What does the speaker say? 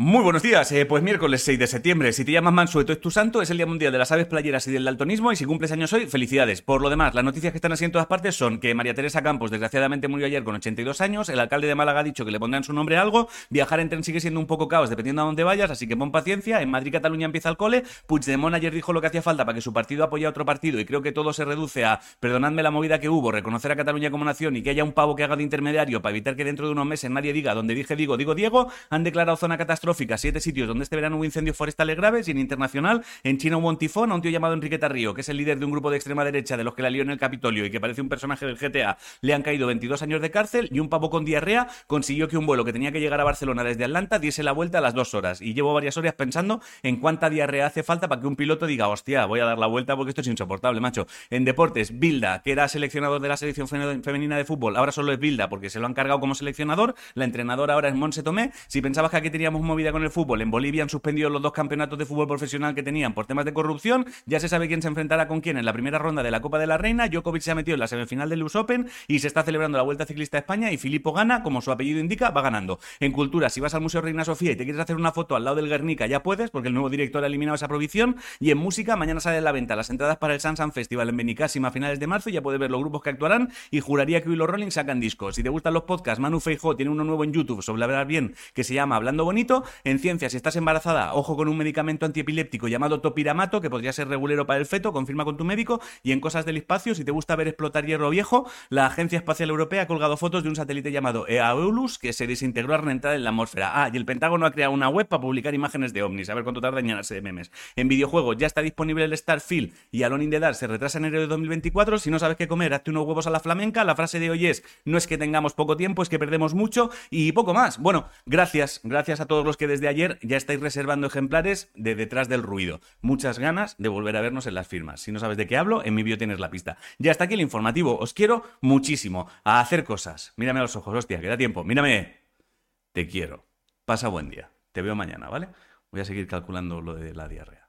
Muy buenos días, eh, pues miércoles 6 de septiembre. Si te llamas Mansueto es tu santo, es el Día Mundial de las Aves Playeras y del Daltonismo y si cumples años hoy, felicidades. Por lo demás, las noticias que están así en todas partes son que María Teresa Campos desgraciadamente murió ayer con 82 años, el alcalde de Málaga ha dicho que le pondrán su nombre a algo, viajar en tren sigue siendo un poco caos dependiendo a dónde vayas, así que pon paciencia, en Madrid Cataluña empieza el cole, Puigdemont ayer dijo lo que hacía falta para que su partido apoye a otro partido y creo que todo se reduce a, perdonadme la movida que hubo, reconocer a Cataluña como nación y que haya un pavo que haga de intermediario para evitar que dentro de unos meses nadie diga donde dije digo, digo Diego, han declarado zona catastrófica siete sitios donde este verano hubo incendios forestales graves y en internacional, en China hubo un tifón a un tío llamado Enrique Tarrío, que es el líder de un grupo de extrema derecha de los que la lió en el Capitolio y que parece un personaje del GTA, le han caído 22 años de cárcel y un pavo con diarrea consiguió que un vuelo que tenía que llegar a Barcelona desde Atlanta diese la vuelta a las dos horas. Y llevo varias horas pensando en cuánta diarrea hace falta para que un piloto diga, hostia, voy a dar la vuelta porque esto es insoportable, macho. En deportes, Bilda, que era seleccionador de la selección femenina de fútbol, ahora solo es Bilda porque se lo han cargado como seleccionador, la entrenadora ahora es Monse Tomé. Si pensabas que aquí teníamos movida con el fútbol, en Bolivia han suspendido los dos campeonatos de fútbol profesional que tenían por temas de corrupción. Ya se sabe quién se enfrentará con quién en la primera ronda de la Copa de la Reina. Djokovic se ha metido en la semifinal del US Open y se está celebrando la Vuelta Ciclista a España y Filippo gana, como su apellido indica, va ganando. En cultura, si vas al Museo Reina Sofía y te quieres hacer una foto al lado del Guernica, ya puedes, porque el nuevo director ha eliminado esa prohibición. Y en música, mañana sale a la venta las entradas para el Sansan Festival en Benicassim a finales de marzo. Ya puedes ver los grupos que actuarán y juraría que hoy los Rolling sacan discos. Si te gustan los podcasts, Manu Feijo tiene uno nuevo en YouTube sobre hablar bien que se llama Hablando Bonito. En ciencia, si estás embarazada, ojo con un medicamento antiepiléptico llamado topiramato, que podría ser regulero para el feto, confirma con tu médico. Y en cosas del espacio, si te gusta ver explotar hierro viejo, la Agencia Espacial Europea ha colgado fotos de un satélite llamado Eaulus que se desintegró al reentrar en la atmósfera. Ah, y el Pentágono ha creado una web para publicar imágenes de ovnis. A ver cuánto tarda en llenarse de memes. En videojuegos ya está disponible el Starfield y Alone in the Dark se retrasa en enero de 2024. Si no sabes qué comer, hazte unos huevos a la flamenca. La frase de hoy es, no es que tengamos poco tiempo, es que perdemos mucho y poco más. Bueno, gracias, gracias a todos los que desde ayer ya estáis reservando ejemplares de detrás del ruido. Muchas ganas de volver a vernos en las firmas. Si no sabes de qué hablo, en mi vídeo tienes la pista. Ya está aquí el informativo. Os quiero muchísimo a hacer cosas. Mírame a los ojos, hostia, que da tiempo. Mírame. Te quiero. Pasa buen día. Te veo mañana, ¿vale? Voy a seguir calculando lo de la diarrea.